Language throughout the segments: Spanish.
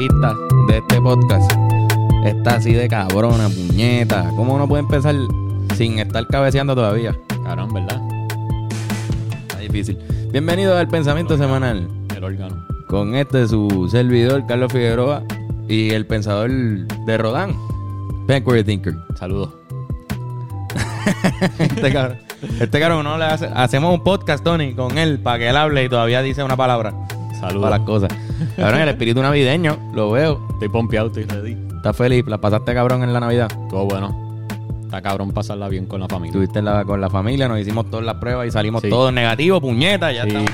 de este podcast está así de cabrona, puñeta. ¿Cómo uno puede empezar sin estar cabeceando todavía? Cabrón, ¿verdad? Está difícil. Bienvenido al Pensamiento Semanal. El órgano. Con este su servidor, Carlos Figueroa, y el pensador de Rodán, Backward Thinker. Saludos. Este cabrón, este cabrón no le hace. Hacemos un podcast, Tony, con él para que él hable y todavía dice una palabra Saludos. para las cosas. Cabrón, el espíritu navideño, lo veo. Estoy pompeado, estoy ready. Estás feliz, la pasaste cabrón en la Navidad. Todo bueno. Está cabrón pasarla bien con la familia. Estuviste la- con la familia, nos hicimos todas las pruebas y salimos Sí. todos negativos, puñeta, ya Sí. estamos.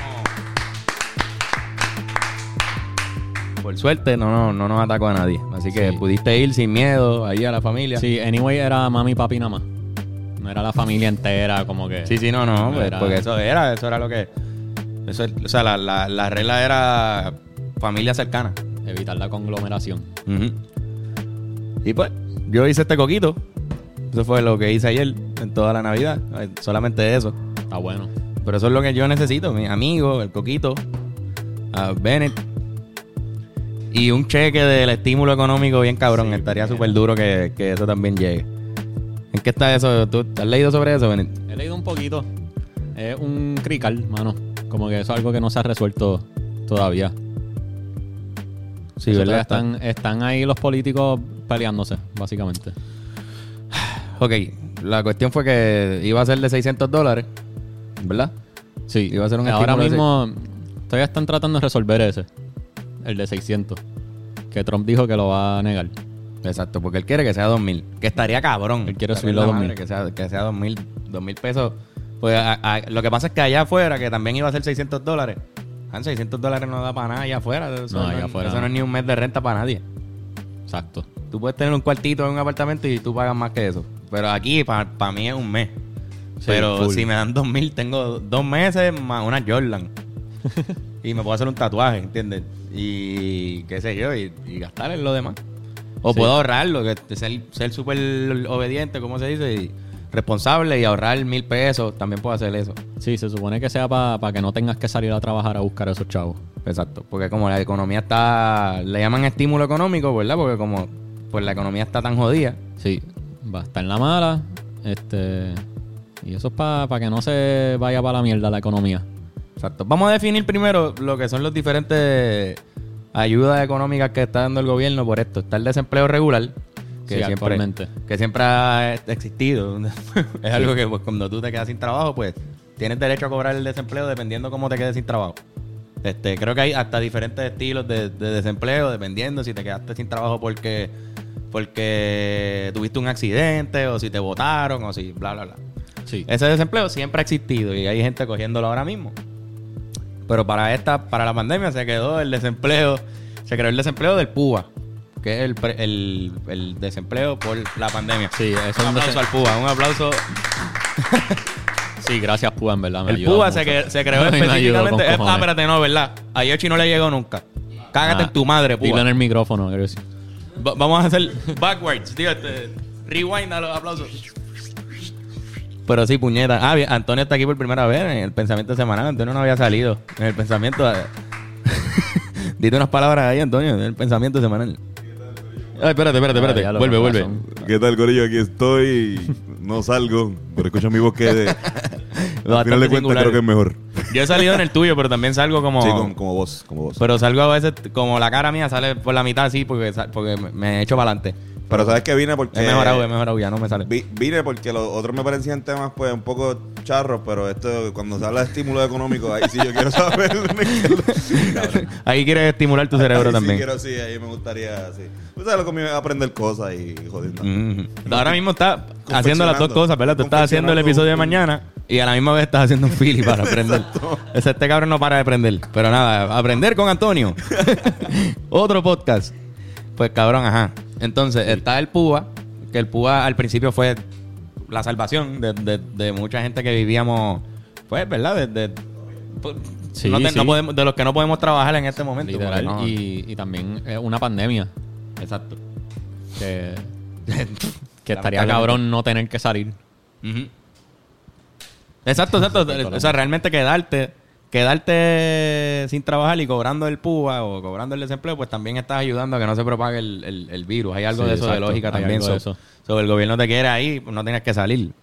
Por suerte no, no, no nos atacó a nadie. Así que Sí. pudiste ir sin miedo ahí a la familia. Sí, anyway era mami, papi nada más. No era la familia entera, como que. Sí, sí, no, no, No pues, era- porque eso era, eso era lo que... Eso, o sea, la, la, la regla era familia cercana. Evitar la conglomeración. Y pues, yo hice este coquito. Eso fue lo que hice ayer en toda la Navidad. Ay, Solamente eso. Está bueno. Pero eso es lo que yo necesito. Mi amigo, el coquito, a Bennett. Y un cheque del estímulo económico bien cabrón. Sí, Estaría súper duro que, que eso también llegue. ¿En qué está eso? ¿Tú has leído sobre eso, Bennett? He leído un poquito. Es un crical, mano. Como que eso es algo que no se ha resuelto todavía. Sí, Eso ¿verdad? Están, están ahí los políticos peleándose, básicamente. Ok, la cuestión fue que iba a ser de 600 dólares, ¿verdad? Sí. Iba a ser un Ahora mismo todavía están tratando de resolver ese. El de 600. Que Trump dijo que lo va a negar. Exacto, porque él quiere que sea 2000, que estaría cabrón. Él quiere subirlo a la 2000. madre, Que sea, que sea 2000, 2000 pesos. Pues a- a- lo que pasa es que allá afuera, que también iba a ser 600 dólares. Ah, 600 dólares no da para nada allá afuera. Eso, No, allá afuera eso no. es ni un mes de renta para nadie. Exacto. Tú puedes tener un cuartito en un apartamento y tú pagas más que eso. Pero aquí, para mí, es un mes. Sí, Pero full. si me dan 2000, tengo dos meses más una Jordan. y me puedo hacer un tatuaje, ¿entiendes? Y qué sé yo, y, y gastar en lo demás. O Sí. puedo ahorrarlo, que ser ser súper obediente, como se dice, y responsable y ahorrar mil pesos. También puedo hacer eso. Sí, se supone que sea para que no tengas que salir a trabajar a buscar a esos chavos. Exacto. Porque como la economía está, le llaman estímulo económico, ¿verdad? Porque como pues la economía está tan jodida. Sí, va a estar en la mala. Este. Y eso es para que no se vaya para la mierda la economía. Exacto. Vamos a definir primero lo que son los diferentes ayudas económicas que está dando el gobierno por esto. Está el desempleo regular, que, Sí, siempre, que siempre ha existido. es algo que pues, cuando tú te quedas sin trabajo, pues tienes derecho a cobrar el desempleo dependiendo cómo te quedes sin trabajo. Este, creo que hay hasta diferentes estilos de, de desempleo, dependiendo si te quedaste sin trabajo porque, porque tuviste un accidente, o si te votaron, o si bla, bla, bla. Sí. Ese desempleo siempre ha existido y hay gente cogiéndolo ahora mismo. Pero para esta, para la pandemia se quedó el desempleo, se creó el desempleo del PUA, que es el, pre- el, el desempleo por la pandemia. Sí, es un un aplauso al PUA, un aplauso. Sí, gracias, Púa, en verdad. Me El mucho. se, que- se creó específicamente. eh, ah, espérate, no, ¿verdad? A Yoshi no le llegó nunca. Cágate Ah, en tu madre, Dilo PUA. en el micrófono, creo que sí. Va- vamos a hacer backwards, tío. Este, rewind a los aplausos. Pero sí, puñeta. Ah, bien, Antonio está aquí por primera vez en el pensamiento semanal. Antonio no había salido en el pensamiento. eh. Dite unas palabras ahí, Antonio, en el pensamiento semanal. Ay, espérate, espérate, espérate. Ah, lo- vuelve, vuelve. razón. ¿Qué tal, Corillo? Aquí estoy. No salgo, pero escucho mi voz que de, al final de cuentas creo que es mejor. Yo he salido en el tuyo, pero también salgo como. Sí, como, como vos, como vos. Pero salgo a veces, como la cara mía sale por la mitad así, porque, porque me- hecho para adelante. Pero sabes que vine porque... He mejorado, he mejorado, ya no me sale. Vi- vine porque los otros me parecían temas pues un poco charros, pero esto cuando se habla de estímulo económico, ahí sí yo quiero saber. Ahí quieres estimular tu cerebro Ahí también. Sí, quiero, sí, ahí me gustaría, sí. Tú sabes lo que me iba a aprender cosas y jodiendo. Mm. Ahora mismo estás haciendo las dos cosas, ¿verdad? Tú estás haciendo el episodio de mañana y a la misma vez estás haciendo un fili para aprender. Ese este cabrón no para de aprender. Pero nada, aprender con Antonio. Otro podcast. Pues cabrón, ajá. Entonces, está el PUA, que el PUA al principio fue la salvación de, de- de mucha gente que vivíamos, pues, ¿verdad? De, de- pues, Sí, no te- sí. no podemos, de los que no podemos trabajar en este momento. Literal. porque no- Y, y también eh, una pandemia. Exacto. Que, que estaría cabrón no tener que salir. Exacto, exacto. o sea, realmente quedarte quedarte sin trabajar y cobrando el PUA o cobrando el desempleo, pues también estás ayudando a que no se propague el, el- el virus. Hay algo Sí, de eso de lógica Hay también. de So- el gobierno te quiere ahí, pues no tienes que salir.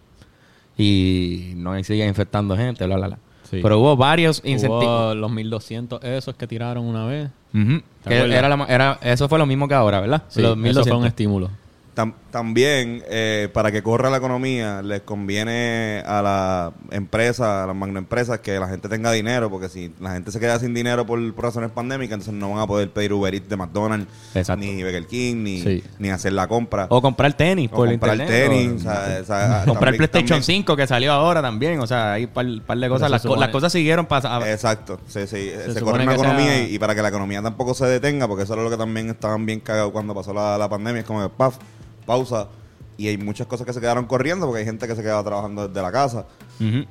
Y no sigue infectando gente, bla, bla, bla. Sí. Pero hubo varios incentivos. Hubo los 1200 esos que tiraron una vez. Ujú. ¿Te Que era la era- eso fue lo mismo que ahora, ¿verdad? Sí, Los eso fue 1200. un estímulo. Tam- también, eh, para que corra la economía, les conviene a las empresas, a las magnoempresas, que la gente tenga dinero, porque si la gente se queda sin dinero por, por razones pandémicas, entonces no van a poder pedir Uber Eats de McDonald's, Exacto. ni Burger King, ni, Sí. ni hacer la compra. O comprar tenis O por comprar internet. tenis, o- o sea, o sea, comprar también- el PlayStation también- 5 que salió ahora también. O sea, hay un par, par de cosas. se Las, co- las cosas siguieron pasando. Exacto, sí, sí, se, supone corre una sea- economía y, y para que la economía tampoco se detenga, porque eso era lo que también estaban bien cagados cuando pasó la, la pandemia, es como que paf, pausa, y hay muchas cosas que se quedaron corriendo, porque hay gente que se quedaba trabajando desde la casa,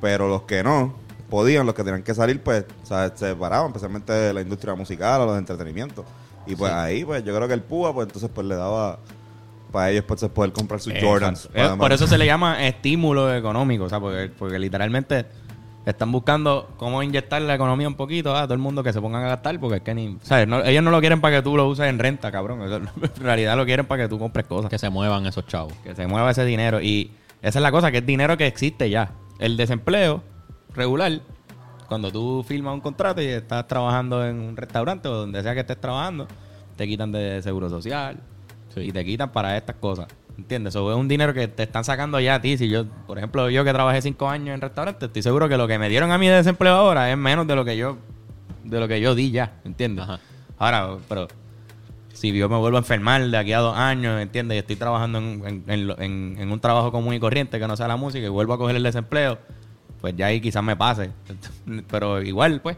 pero los que no podían, los que tenían que salir, pues se paraban, especialmente de la industria musical o los de entretenimiento. Y pues ahí, pues yo creo que el PUA, pues entonces pues le daba para ellos pues poder comprar sus Jordans. Exacto. Eh, Además- por eso se le llama estímulo económico, o sea, porque, porque literalmente están buscando cómo inyectar la economía un poquito a todo el mundo que se pongan a gastar, porque es que ni, ¿sabes? No- ellos no lo quieren para que tú lo uses en renta, cabrón. En realidad lo quieren para que tú compres cosas, Que se muevan esos chavos. que se mueva ese dinero. Y esa es la cosa, que es dinero que existe ya. El desempleo regular, cuando tú firmas un contrato y estás trabajando en un restaurante o donde sea que estés trabajando, te quitan de seguro social, Sí. y te quitan para estas cosas. ¿Entiendes? Eso es un dinero que te están sacando ya a ti. Si yo, por ejemplo, yo que trabajé cinco años en restaurante, estoy seguro que lo que me dieron a mí de desempleo ahora es menos de lo que yo, de lo que yo di ya, ¿entiendes? Ajá. Ahora, pero si yo me vuelvo a enfermar de aquí a dos años, ¿entiendes? Y estoy trabajando en, en- en lo- en- en un trabajo común y corriente que no sea la música y vuelvo a coger el desempleo, pues ya ahí quizás me pase. Pero igual, pues,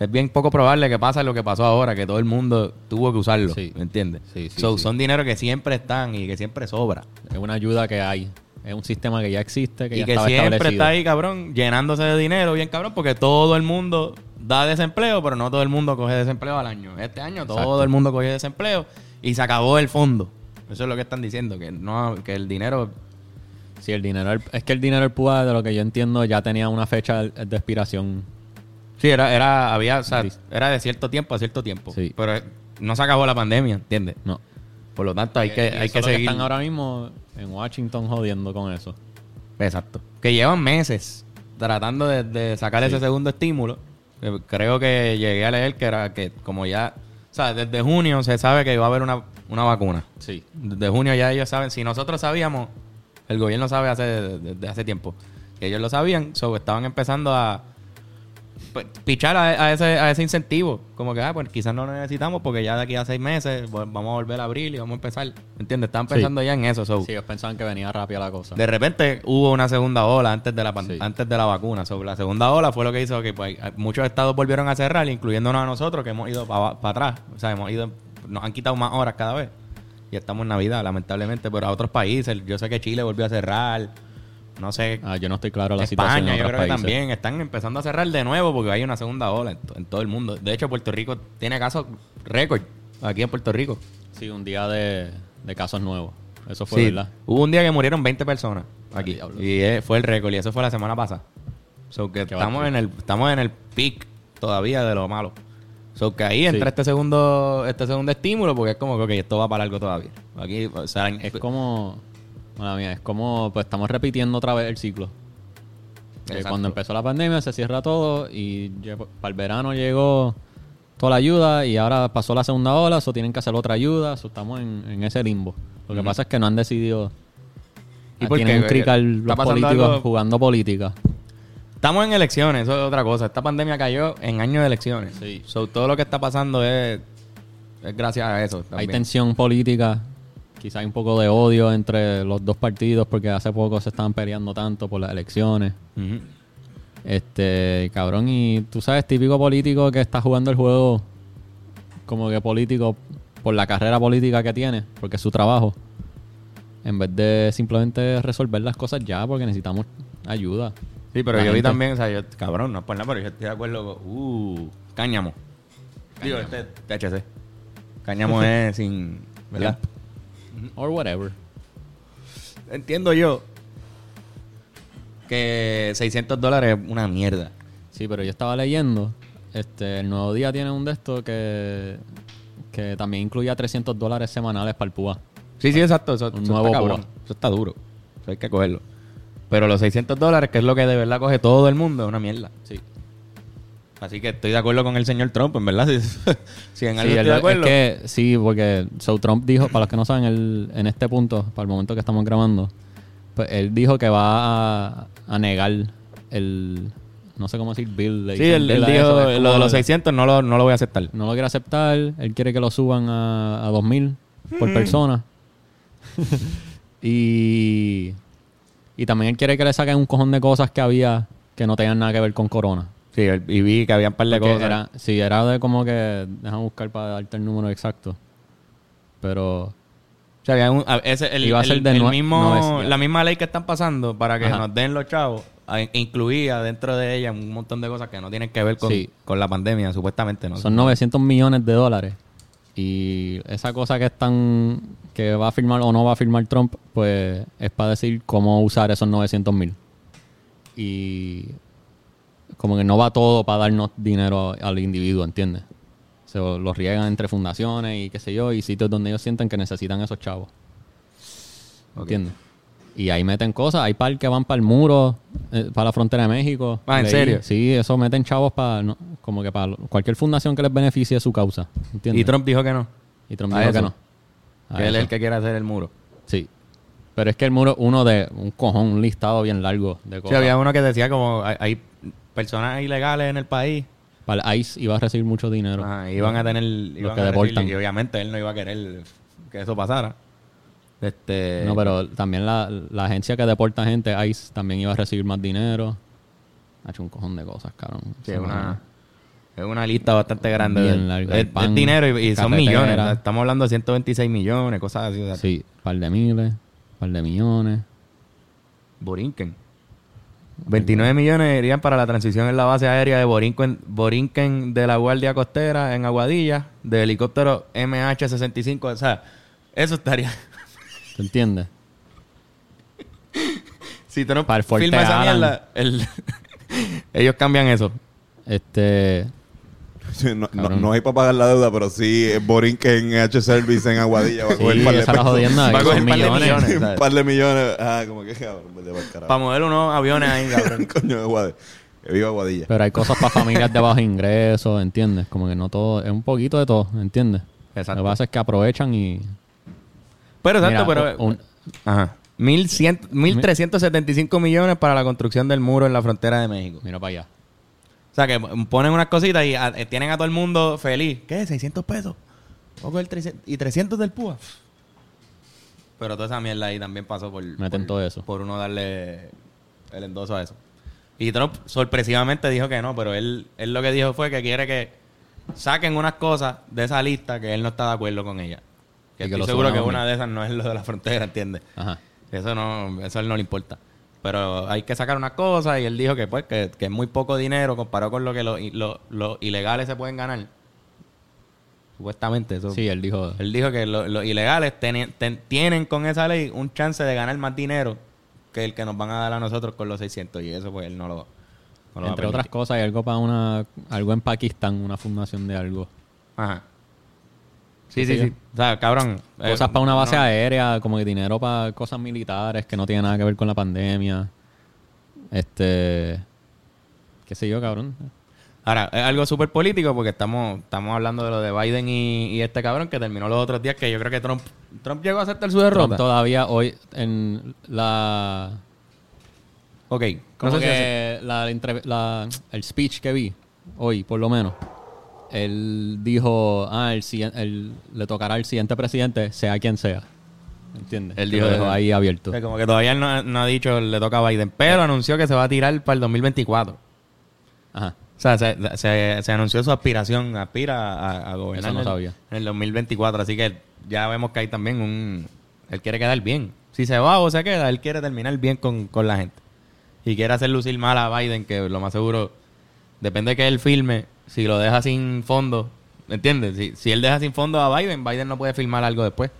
es bien poco probable que pase lo que pasó ahora, que todo el mundo tuvo que usarlo, Sí. ¿me entiendes? Sí, sí, So, sí. Son dinero que siempre están y que siempre sobra. Es una ayuda que hay. Es un sistema que ya existe, que y ya que siempre está ahí, cabrón, llenándose de dinero, bien cabrón, porque todo el mundo da desempleo, pero no todo el mundo coge desempleo al año. Este año todo el mundo coge desempleo y se acabó el fondo. Eso es lo que están diciendo, que no que el dinero... Sí, el dinero, el- es que el dinero del PUA, de lo que yo entiendo, ya tenía una fecha de expiración. Sí, era, era, había, o sea, era de cierto tiempo a cierto tiempo. Sí. Pero no se acabó la pandemia, ¿entiendes? No. Por lo tanto, hay Y- que, y hay que seguir... están ahora mismo en Washington jodiendo con eso. Exacto. Que llevan meses tratando de, de sacar ese segundo estímulo. Eh, Creo que llegué a leer que era que como ya... O sea, desde junio se sabe que va a haber una, una vacuna. Sí. Desde junio ya ellos saben. Si nosotros sabíamos, el gobierno sabe hace, desde hace tiempo. Que ellos lo sabían, so, estaban empezando a pichar a, a ese, a ese incentivo. Como que, ah, pues quizás no lo necesitamos porque ya de aquí a seis meses vamos a volver a abrir y vamos a empezar. ¿Entiendes? Estaban Sí. pensando ya en eso. so. Sí, ellos pensaban que venía rápida la cosa. De repente hubo una segunda ola antes de la Sí. antes de la vacuna. Sobre la segunda ola fue lo que hizo que pues, muchos estados volvieron a cerrar, incluyéndonos a nosotros que hemos ido para atrás. O sea, hemos ido, nos han quitado más horas cada vez. Y estamos en Navidad, lamentablemente, pero a otros países. Yo sé que Chile volvió a cerrar. No sé. Ah, yo no estoy claro la situación España, en yo creo que también están empezando a cerrar de nuevo porque hay una segunda ola en, to- en todo el mundo. De hecho, Puerto Rico tiene casos récord aquí en Puerto Rico. Sí, un día de, de casos nuevos. Eso fue Sí, verdad. hubo un día que murieron 20 personas aquí. diablo. Y eh, fue el récord. Y eso fue la semana pasada. So que Qué estamos en, el, estamos en el peak todavía de lo malo. So que ahí entra Sí. este segundo este segundo estímulo porque es como que esto va para largo todavía. Aquí, o sea, Es como... Bueno, mía, es como... Pues estamos repitiendo otra vez el ciclo. Exacto. cuando empezó la pandemia se cierra todo y para el verano llegó toda la ayuda y ahora pasó la segunda ola, eso tienen que hacer otra ayuda, so estamos en, en ese limbo. Lo que pasa es que no han decidido... ¿Y ¿Y por tienen qué? un crical ¿Está los políticos algo? jugando política. Estamos en elecciones, eso es otra cosa. Esta pandemia cayó en años de elecciones. Sí. So, todo lo que está pasando es, es gracias a eso. Hay tensión política, quizá hay un poco de odio entre los dos partidos porque hace poco se estaban peleando tanto por las elecciones. Este, cabrón, y tú sabes, típico político que está jugando el juego como que político por la carrera política que tiene, porque es su trabajo. En vez de simplemente resolver las cosas ya, porque necesitamos ayuda. Sí, pero La yo vi también, o sea, yo, cabrón, no es por nada, pero yo estoy de acuerdo con, uh, cáñamo. Digo, este THC. Cáñamo es sin, ¿verdad? Or whatever. Entiendo yo que 600 dólares es una mierda. Sí, pero yo estaba leyendo. Este, el nuevo día tiene un de estos que, que también incluía 300 dólares semanales para el PUA. Sí, sí, exacto. Eso, Un eso nuevo está cabrón. Eso está duro. Eso hay que cogerlo. Pero los 600 dólares, que es lo que de verdad coge todo el mundo, es una mierda. Sí. Así que estoy de acuerdo con el señor Trump, en verdad. Si, si en algo Sí, estoy el- de es acuerdo. que sí, porque so Trump dijo, para los que no saben, él, en este punto, para el momento que estamos grabando, pues él dijo que va a, a negar el, no sé cómo decir, bill. le Sí, él, él eso, dijo que es lo de los 600 no lo, no lo voy a aceptar. No lo quiere aceptar, él quiere que lo suban a, a 2000 por persona. y, y también él quiere que le saquen un cojón de cosas que había que no tengan nada que ver con corona. Sí, y vi que había un par de Porque cosas. Era, sí, era de como que. Déjame buscar para darte el número exacto. Pero. O sea, había un- ese, el, Iba a ser el- de el mismo, la misma ley que están pasando para que Ajá. nos den los chavos, incluía dentro de ella un montón de cosas que no tienen que ver con, Sí. con la pandemia, supuestamente. ¿no? Son 900 millones de dólares. Y esa cosa que están. que va a firmar o no va a firmar Trump, pues es para decir cómo usar esos 900 mil. Y. como que no va todo para darnos dinero al individuo, ¿entiendes? Se lo riegan entre fundaciones y qué sé yo, y sitios donde ellos sienten que necesitan esos chavos. ¿Entiendes? Y ahí meten cosas. Hay par que van para el muro, eh, para la frontera de México. Ah, ¿en Leí. serio? Sí, eso meten chavos para, no, como que para cualquier fundación que les beneficie su causa. ¿Entiendes? Y Trump dijo que no. Y Trump dijo eso. que no. A Que él es el que quiere hacer el muro. Sí. Pero es que el muro, uno de un cojón, un listado bien largo de Sí, cosas. había uno que decía como hay personas ilegales en el país. Para el ICE iba a recibir mucho dinero. Ajá, iban a tener... iban que a deportan. Y obviamente él no iba a querer que eso pasara. Este... No, pero también la, la agencia que deporta gente, ICE, también iba a recibir más dinero. Ha hecho un cojón de cosas, cabrón. Sí, es una, es una lista bastante grande. Bien de- larga. pan, dinero y, y son millones. Estamos hablando de 126 millones, cosas así. o sea, Sí, par de miles, par de millones. Borinquen. 29 millones irían para la transición en la base aérea de Borinquen, Borinquen de la Guardia Costera en Aguadilla, de helicóptero MH-65. O sea, eso estaría... ¿Te entiendes? si tú no Para el filmas esa Alan. mierda, el- ellos cambian eso. Este. No, no, no hay para pagar la deuda, pero sí es Borinquen en H-Service en Aguadilla. Va a coger Sí, un par de esa. Va a coger par millones. un par de millones. Ah, como que cabrón. Para mover unos aviones ahí, cabrón. Coño, de Guade. Que viva Aguadilla. Pero hay cosas para familias de bajos ingresos, ¿entiendes? Como que no todo. Es un poquito de todo, ¿entiendes? Exacto. Lo que pasa es que aprovechan y. Pero exacto, Mira, pero... un- Ajá. 1100 1.375 millones para la construcción del muro en la frontera de México. Mira para allá. O sea, que ponen unas cositas y a- eh, tienen a todo el mundo feliz. ¿Qué? ¿600 pesos? A coger 300 y 300 del PUA. Pero toda esa mierda ahí también pasó por... Meten por, todo eso. Por uno darle el endoso a eso. Y Trump sorpresivamente dijo que no, pero él, él lo que dijo fue que quiere que saquen unas cosas de esa lista que él no está de acuerdo con ella. Que Y estoy seguro que una de esas no es lo de la frontera, ¿entiendes? Ajá. Eso no, eso a él no le importa. Pero hay que sacar unas cosas y él dijo que pues que, que es muy poco dinero comparado con lo que los lo, los ilegales se pueden ganar. Supuestamente eso. Sí, él dijo. Él dijo que lo- los ilegales teni- ten- tienen con esa ley un chance de ganar más dinero que el que nos van a dar a nosotros con los 600 y eso pues él no lo, no lo va a entre otras cosas, hay algo para una. Algo en Pakistán, una fundación de algo. Ajá. Sí, ¿Qué sí, sí. O sea, cabrón. eh, Cosas para una base no- aérea, como que dinero para cosas militares que no tienen nada que ver con la pandemia. Este. ¿Qué sé yo, cabrón? Ahora, es algo súper político porque estamos, estamos hablando de lo de Biden y, y este cabrón que terminó los otros días que yo creo que Trump, Trump llegó a aceptar su derrota. Trump todavía hoy en la. Ok. Como no sé si hace- que la- el speech que vi hoy, por lo menos, él dijo, ah, el, le tocará al siguiente presidente, sea quien sea. ¿Entiendes? Él dijo lo dejó de- ahí abierto. como que todavía él no, no ha dicho le toca a Biden, pero anunció que se va a tirar para el 2024. Ajá. O sea, se, se- se anunció su aspiración, aspira a, a gobernar Eso no en el- sabía. en el 2024. Así que ya vemos que hay también un... Él quiere quedar bien. Si se va o se queda, él quiere terminar bien con, con la gente. Y quiere hacer lucir mal a Biden, que lo más seguro, depende de que él filme, si lo deja sin fondo, ¿me entiendes? Si, si él deja sin fondo a Biden, Biden no puede filmar algo después.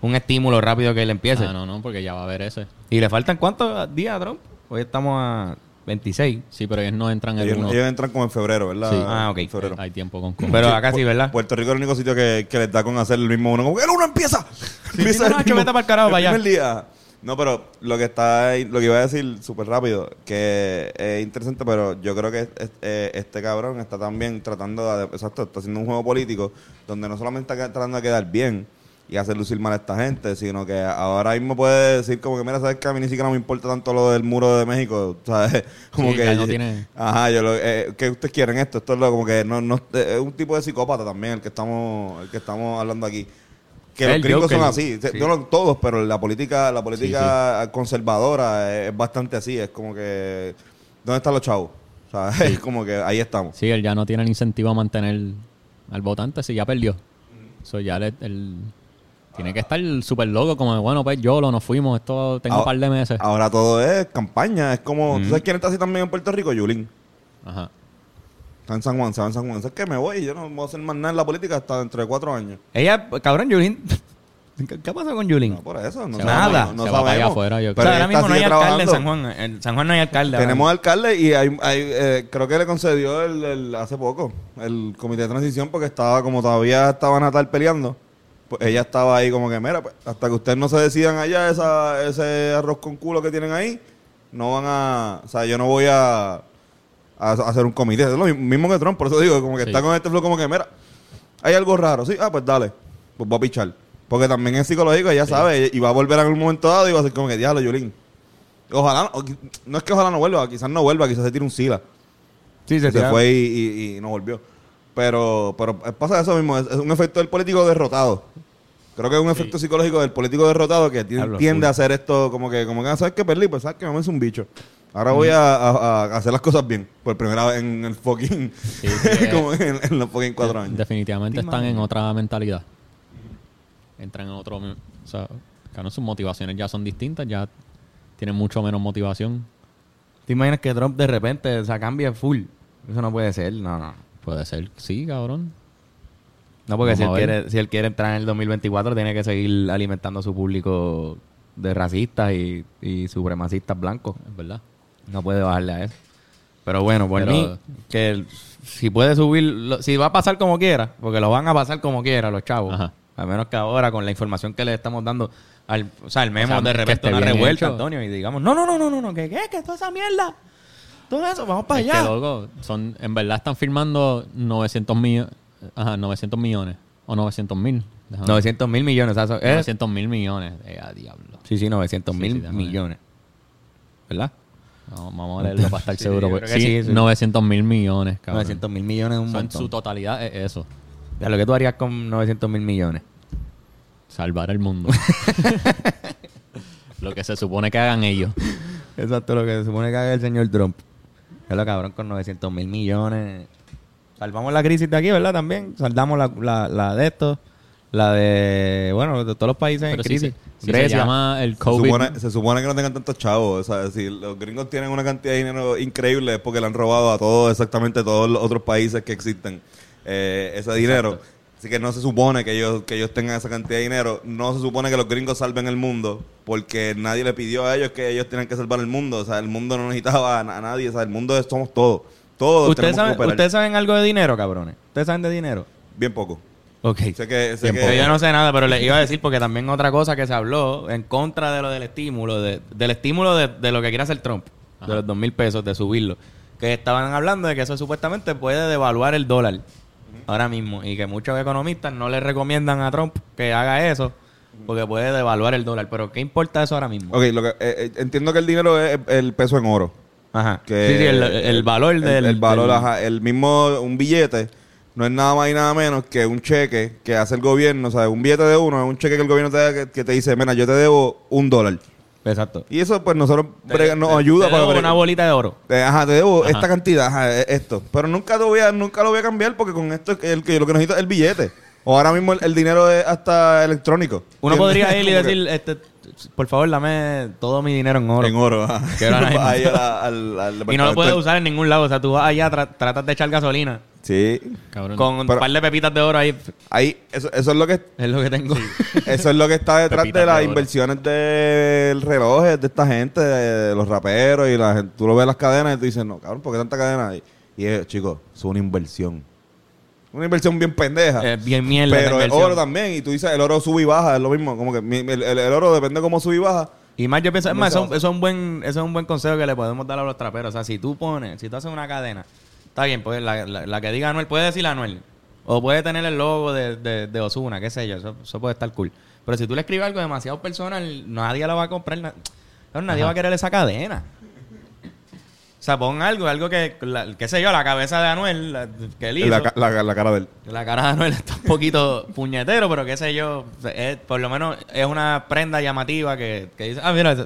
Un estímulo rápido que él empiece. Ah, no, no, porque ya va a haber ese. ¿Y le faltan cuántos días a Trump? Hoy estamos a 26. Sí, pero ellos no entran el Ellos, 1. ellos entran como en febrero, ¿verdad? Sí. Ah, ok. En febrero. Hay tiempo con con- Pero acá sí, ¿verdad? Puerto Rico es el único sitio que, que les da con hacer el mismo uno. Como que el uno empieza. empieza sí, el no, mismo- vete pa'l carajo, el para allá. día. No, pero lo que está ahí- lo que iba a decir súper rápido, que es interesante, pero yo creo que es- es- eh, este cabrón está también tratando de, exacto, está haciendo un juego político donde no solamente está tratando de quedar bien y hacer lucir mal a esta gente, sino que ahora mismo puede decir como que, mira, sabes que a mí ni siquiera me importa tanto lo del muro de México, ¿sabes? Como Sí, que no tiene- Ajá, yo lo, eh, ¿qué ustedes quieren esto? Esto es lo como que no, no es un tipo de psicópata también el que estamos, el que estamos hablando aquí. Que El los gringos Joker. son así, Sí. no todos, pero la política, la política conservadora es, bastante así, es como que ¿dónde están los chavos? O sea, es como que ahí estamos. Sí, él ya no tiene el incentivo a mantener al votante si ya perdió. Eso ya le- él tiene que estar súper loco, como bueno, pues yo lo nos fuimos, esto tengo un par de meses. Ahora todo es campaña, es como, ¿tú sabes quién está así también en Puerto Rico? Yulín. Ajá. Está en San Juan, se va en San Juan. Es que me voy, yo no voy a hacer más nada en la política hasta dentro de cuatro años. Ella, cabrón, Yulín. ¿Qué qué pasó con Yulín? No, por eso, no Se sabemos, no se va para allá sabemos. afuera, yo O creo. sea, Pero ahora mismo no hay alcalde en. San Juan. En San Juan no hay alcalde. ahora Tenemos alcalde y hay, hay, eh, creo que le concedió el, el- hace poco el comité de transición porque estaba como todavía estaba Natal peleando. Pues ella estaba ahí como que, mira, pues, hasta que ustedes no se decidan allá esa, ese arroz con culo que tienen ahí, no van a... O sea, yo no voy a, a, a hacer un comité. Es lo mi- mismo que Trump, por eso digo, como que Sí. está con este flow como que, mira, hay algo raro. Sí, ah, pues dale, pues voy a pichar. Porque también es psicológico, ella sabe, y va a volver en un momento dado y va a ser como que, diablo, Yulín. Ojalá, o qui- no es que ojalá no vuelva, quizás no vuelva, quizás se tire un sila. Sí, Se, se, fue y, y- y no volvió. Pero, pero pasa eso mismo, es, es un efecto del político derrotado. Creo que es un efecto psicológico del político derrotado que tiende a hacer esto como que, como que, "Ah, ¿sabes qué? Perdí, pues sabes que me hice un bicho. Ahora voy a, a- a hacer las cosas bien. Por primera vez en el fucking, Sí, sí, eh. como en, en los fucking cuatro años. Definitivamente Te están en otra mentalidad. Entran en otro... O sea, claro, sus motivaciones ya son distintas, ya tienen mucho menos motivación. ¿Te imaginas que Trump de repente se cambia full? Eso no puede ser, no, no. Puede ser, sí, cabrón. No, porque si él, Vamos a ver. quiere, si él quiere entrar en el 2024, tiene que seguir alimentando a su público de racistas y, y supremacistas blancos. Es verdad. No puede bajarle a eso. Pero bueno, por Pero- mí, que si puede subir, lo- si va a pasar como quiera, porque lo van a pasar como quiera los chavos. Ajá. A menos que ahora, con la información que le estamos dando, al, o sea, el memo sea, de repente una revuelta, hecho. Antonio, y digamos, no, no, no, no, no, no, que qué, que toda esa mierda, todo eso, vamos para Es allá. que, loco, son, en verdad están firmando 900 millones. Ajá, 900 millones. O 900 mil. 900 mil millones, o sea, es- 900 mil millones. Eh, a diablo. Sí, sí, 900 Sí, mil sí, millones. ¿Verdad? No, vamos a leerlo para estar Sí, seguro. sí, sí, sí. 900 mil millones, cabrón. 900 mil millones es un en su totalidad es eso. Ya, lo que tú harías con 900 mil millones. Salvar el mundo. lo que se supone que hagan ellos. Exacto, lo que se supone que haga el señor Trump. Es lo cabrón con 900 mil millones. Salvamos la crisis de aquí, ¿verdad? También. Saldamos la, la, la de esto. La de, bueno, de todos los países en Pero crisis. sí, sí se llama el Se COVID. supone, se supone que no tengan tantos chavos. O sea, si los gringos tienen una cantidad de dinero increíble es porque le han robado a todos, exactamente todos los otros países que existen eh, ese dinero. Así que no se supone que ellos, que ellos tengan esa cantidad de dinero. No se supone que los gringos salven el mundo porque nadie le pidió a ellos que ellos tenían que salvar el mundo. O sea, el mundo no necesitaba a, a nadie. O sea, el mundo es, somos todos. Todos ¿Ustedes tenemos saben. ¿Ustedes saben algo de dinero, cabrones? ¿Ustedes saben de dinero? Bien poco. Ok. Sé que, sé Bien que- Pero yo no sé nada, pero les iba a decir porque también otra cosa que se habló en contra de lo del estímulo, de- del estímulo de, de lo que quiere hacer Trump, de los dos mil pesos, de subirlo. Que estaban hablando de que eso supuestamente puede devaluar el dólar ahora mismo y que muchos economistas no le recomiendan a Trump que haga eso porque puede devaluar el dólar. Pero ¿qué importa eso ahora mismo? Ok, lo que, eh, eh, entiendo que el dinero es el peso en oro. Ajá. Que sí, sí, el, el valor el- del... El, valor, del- ajá, el mismo, un billete no es nada más y nada menos que un cheque que hace el gobierno. O sea, un billete de uno es un cheque que el gobierno te da que, que te dice, mira, yo te debo un dólar. Exacto. Y eso, pues, nosotros brega- nos Te- ayuda te para... debo una bolita de oro. Eh, Ajá, te debo Ajá. esta cantidad, ajá, eh, esto. Pero nunca, te voy a, nunca lo voy a cambiar porque con esto el, que lo que necesito es el billete. O ahora mismo el, el dinero es hasta electrónico. Uno ¿Entiendes? podría ir y decir, este, por favor, dame todo mi dinero en oro. En oro, ajá. Que ahora mismo- Ahí a la- al, al y no lo puedes usar en ningún lado. O sea, tú vas allá, tra- tratas de echar gasolina Sí. Cabrón. con un Pero- par de pepitas de oro ahí. Ahí, eso, eso es lo que Es lo que tengo. eso es lo que está detrás Pepitas de las oro. inversiones del relojes de esta gente, de, de los raperos y la gente. Tú lo ves las cadenas y tú dices, no, cabrón, ¿por qué tanta cadena? Y, y es, chicos, es una inversión. Una inversión bien pendeja. Es bien mierda. pero el oro también, y tú dices, el oro sube y baja, es lo mismo. Como que el, el- el oro depende de cómo sube y baja. Y más yo pienso, es ¿Cómo más, eso, eso es un buen, eso es un buen consejo que le podemos dar a los traperos. O sea, si tú pones, si tú haces una cadena, está bien, pues la, la- la que diga Anuel, puede decir Anuel. O puede tener el logo de, de, de Osuna, qué sé yo, eso, eso puede estar cool. Pero si tú le escribes algo demasiado personal, nadie la va a comprar. nadie va a querer esa cadena. O sea, pon algo, algo que, la- qué sé yo, la cabeza de Anuel, la- que él hizo. La, la- la cara de él. La cara de Anuel está un poquito puñetero, pero qué sé yo, es- por lo menos es una prenda llamativa que, que dice, ah, mira,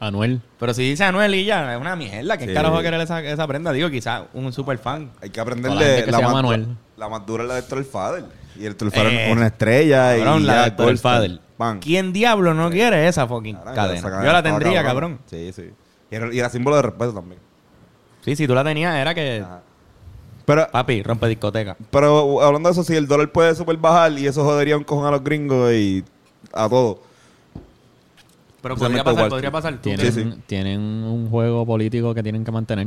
Anuel. pero si dice Anuel y ya, es una mierda. ¿Qué Sí. carajo va a querer esa, esa prenda? Digo, quizás un super fan. Hay que aprenderle que la, se llama más, Manuel. la más dura es la de Héctor el Fader. Y el Héctor el Fader Eh, es una estrella. Cabrón, y la ya, de. ¿Quién diablo no quiere esa fucking cadena? Yo la tendría, cabrón. Sí, sí. Y era, y era símbolo de respeto también. Sí, si tú la tenías, era que, Ajá. Pero, papi, rompe discoteca. pero hablando de eso, si el dólar puede super bajar y eso jodería un cojón a los gringos y a todos. Pero podría pasar, podría pasar. ¿Tú Tienen, Sí, sí. tienen un juego político que tienen que mantener.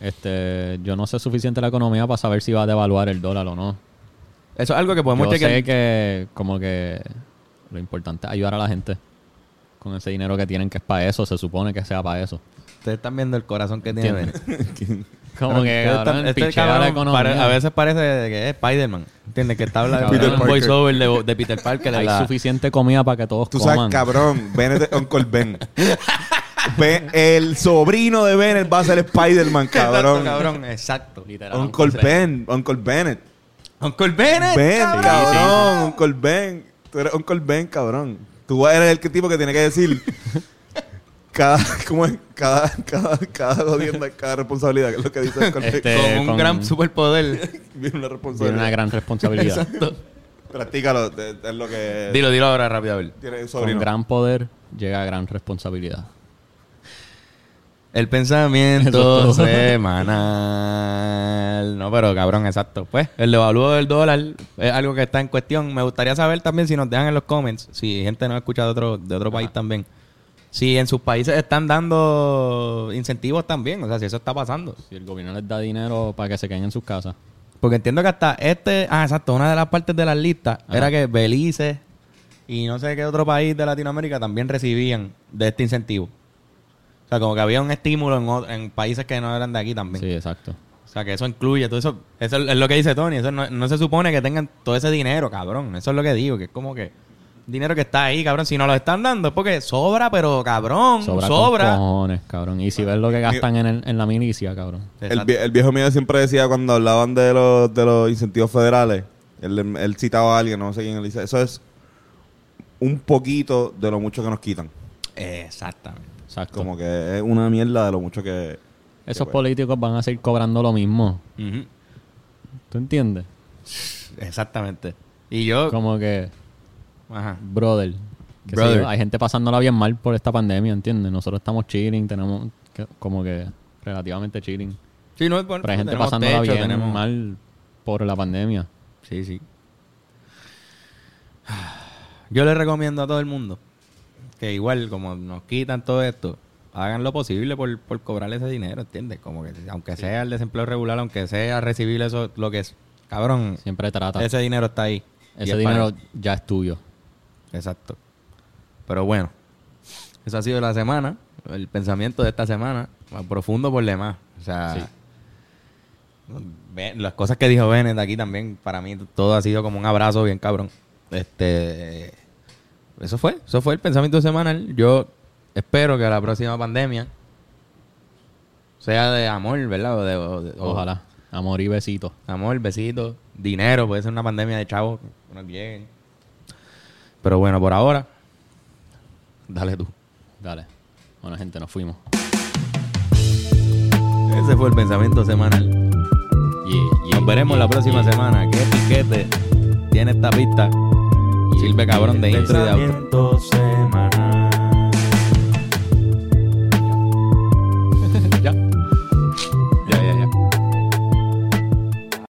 Este, yo no sé suficiente la economía para saber si va a devaluar el dólar o no. Eso es algo que podemos Yo chequear. sé que como que lo importante es ayudar a la gente con ese dinero que tienen que es para eso, se supone que sea para eso. Ustedes están viendo el corazón que tiene. Como que este cabrón, este cabrón pare- a veces parece que es Spider-Man. ¿Entiendes? Que está hablando de un voiceover de, de Peter Parker. hay la- suficiente comida para que todos Tú coman. sabes, cabrón, Bennett es Uncle Ben. El sobrino de Bennett va a ser Spider-Man, cabrón. Exacto, cabrón. Exacto. Literal. Uncle Ben, Uncle Bennett. Uncle Bennett. Ben, cabrón. Uncle Ben. Tú eres Uncle Ben, cabrón. Tú eres el que- tipo que tiene que decir cada, ¿cómo es? Cada, cada, cada jodienda, cada responsabilidad, que es lo que dice Ben. Este, Con un con- gran superpoder. Viene una Tiene responsabilidad. una gran responsabilidad. Exacto. Practícalo, es lo que Dilo, dilo ahora rápido a ver. tiene el Con sobrino. gran poder llega gran responsabilidad. El pensamiento semanal. No, pero cabrón, exacto. Pues, el devalúo del dólar es algo que está en cuestión. Me gustaría saber también si nos dejan en los comments, si gente no escucha de otro, de otro país también. Si en sus países están dando incentivos también, o sea, si eso está pasando. Si el gobierno les da dinero para que se queden en sus casas. Porque entiendo que hasta este, ah, exacto, una de las partes de las listas Ajá. era que Belice y no sé qué otro país de Latinoamérica también recibían de este incentivo. O sea, como que había un estímulo en, en países que no eran de aquí también. Sí, exacto. O sea, que eso incluye todo eso. Eso es lo que dice Tony. Eso no, no se supone que tengan todo ese dinero, cabrón. Eso es lo que digo, que es como que dinero que está ahí, cabrón. Si no lo están dando es porque sobra, pero cabrón, Sobra, sobra. con cojones, cabrón. Y si ves lo que gastan en, el- en la milicia, cabrón. El, Exacto. vie- el viejo mío siempre decía cuando hablaban de los, de los incentivos federales, él, él citaba a alguien, no sé quién, él dice, eso es un poquito de lo mucho que nos quitan. Exactamente. Exacto. Como que es una mierda de lo mucho que... Esos que, pues, políticos van a seguir cobrando lo mismo. Ujú. ¿Tú entiendes? Exactamente. Y yo... Como que, Ajá. brother. Brother. hay gente pasándola bien mal por esta pandemia, ¿entiendes? Nosotros estamos chilling, tenemos que- como que relativamente chilling. Sí, no, bueno, Pero hay gente pasándola techo, bien tenemos- mal por la pandemia. Sí, sí. Yo le recomiendo a todo el mundo que igual como nos quitan todo esto, hagan lo posible por, por cobrar ese dinero, ¿entiendes? Como que aunque sea el desempleo regular, aunque sea recibir eso, lo que es, cabrón, Siempre trata. ese dinero está ahí. Ese es dinero para- ya es tuyo. Exacto. Pero bueno, eso ha sido la semana, el pensamiento de esta semana, más profundo por demás. O sea, Sí. Las cosas que dijo Bennett aquí también, para mí todo ha sido como un abrazo bien cabrón. Este, eso fue, eso fue el pensamiento semanal. Yo espero que la próxima pandemia sea de amor, ¿verdad? O de, o de- Ojalá. Amor y besitos. Amor, besitos, dinero, puede ser una pandemia de chavos que nos lleguen. Pero bueno, por ahora, dale tú. Dale. Bueno, gente, nos fuimos. Ese fue el pensamiento semanal. Yeah, yeah, Nos veremos yeah, la próxima yeah. semana. Qué piquete. tiene esta pista. Sirve cabrón de intro y de. Pensamiento semanal.